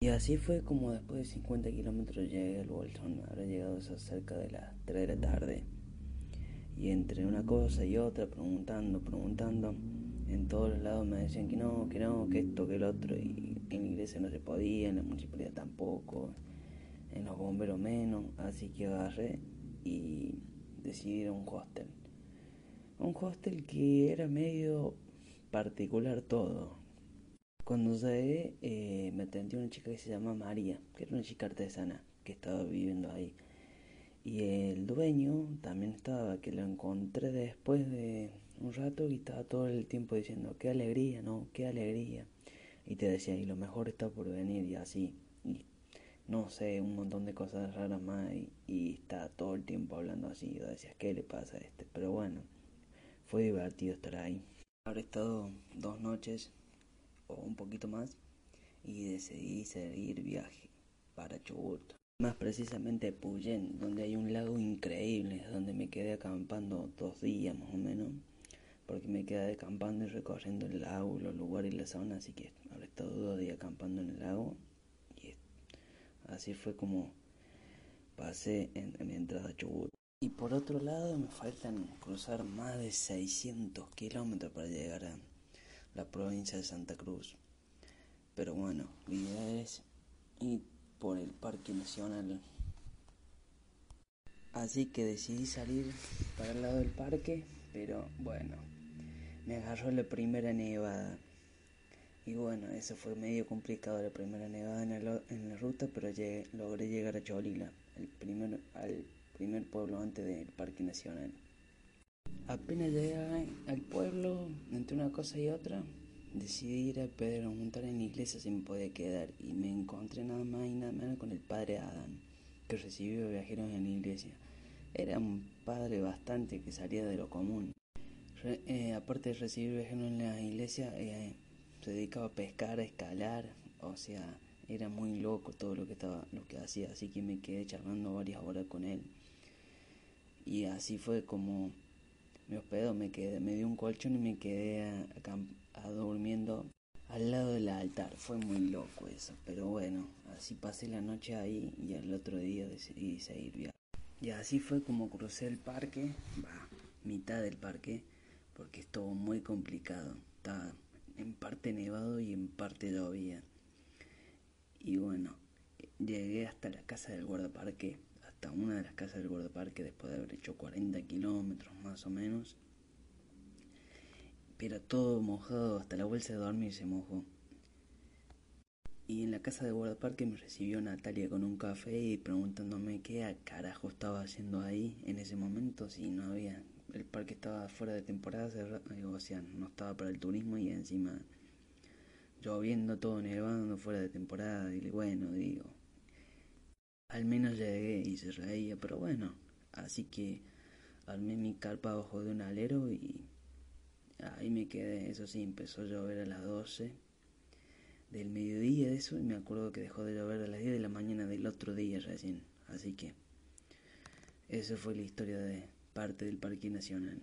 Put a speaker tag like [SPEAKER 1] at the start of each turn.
[SPEAKER 1] Y así fue como después de 50 kilómetros llegué al Bolsón, habrá llegado eso cerca de las 3 de la tarde. Y entre una cosa y otra, preguntando, preguntando, en todos los lados me decían que no, que no, que esto, que el otro, y en la iglesia no se podía, en la municipalidad tampoco, en los bomberos menos, así que agarré y decidí ir a un hostel. Un hostel que era medio particular todo. Cuando llegué eh, me atendió una chica que se llama María, que era una chica artesana que estaba viviendo ahí. Y el dueño también estaba, que lo encontré después de un rato y estaba todo el tiempo diciendo, qué alegría, ¿no? Qué alegría. Y te decía, y lo mejor está por venir y así. Y no sé, un montón de cosas raras más y, y está todo el tiempo hablando así. Yo decía, ¿qué le pasa a este? Pero bueno, fue divertido estar ahí. Habré estado dos noches o un poquito más y decidí seguir viaje para Chubut. Más precisamente Puyén, donde hay un lago increíble, donde me quedé acampando dos días más o menos, porque me quedé acampando y recorriendo el lago, los lugares y la zona, así que habré estado dos días acampando en el lago y así fue como pasé en, mi entrada a Chubut. Y por otro lado me faltan cruzar más de 600 kilómetros para llegar a la provincia de Santa Cruz. Pero bueno, mi idea es ir por el Parque Nacional. Así que decidí salir para el lado del parque, pero bueno, me agarró la primera nevada. Y bueno, eso fue medio complicado la primera nevada en, en la ruta, pero llegué, logré llegar a Cholila, el primer, al primer pueblo antes del Parque Nacional. Apenas llegué al pueblo, entre una cosa y otra, decidí ir a Pedro montar en la iglesia si me podía quedar y me encontré nada más y nada menos con el padre Adán, que recibió viajeros en la iglesia. Era un padre bastante que salía de lo común. Eh, aparte de recibir viajeros en la iglesia, eh, se dedicaba a pescar, a escalar, o sea, era muy loco todo lo que estaba, lo que hacía, así que me quedé charlando varias horas con él. Y así fue como me hospedó, me quedé, me dio un colchón y me quedé a, durmiendo al lado del altar. Fue muy loco eso, pero bueno, así pasé la noche ahí y al otro día decidí seguir viajando. Y así fue como crucé el parque, mitad del parque, porque estuvo muy complicado. Estaba en parte nevado y en parte llovía. Y bueno, llegué hasta la casa del guardaparque, hasta una de las casas del guardaparque después de haber hecho 40 kilómetros más o menos. Pero todo mojado, hasta la bolsa de dormir se mojó. Y en la casa del guardaparque me recibió Natalia con un café y preguntándome qué carajo estaba haciendo ahí en ese momento si no había el parque estaba fuera de temporada, o sea, no estaba para el turismo y encima lloviendo, todo nevando, fuera de temporada. Y bueno, digo, al menos llegué y se reía, pero bueno, así que armé mi carpa abajo de un alero y ahí me quedé. Eso sí, empezó a llover a las 12 del mediodía de eso y me acuerdo que dejó de llover a las 10 de la mañana del otro día recién. Así que esa fue la historia de parte del Parque Nacional.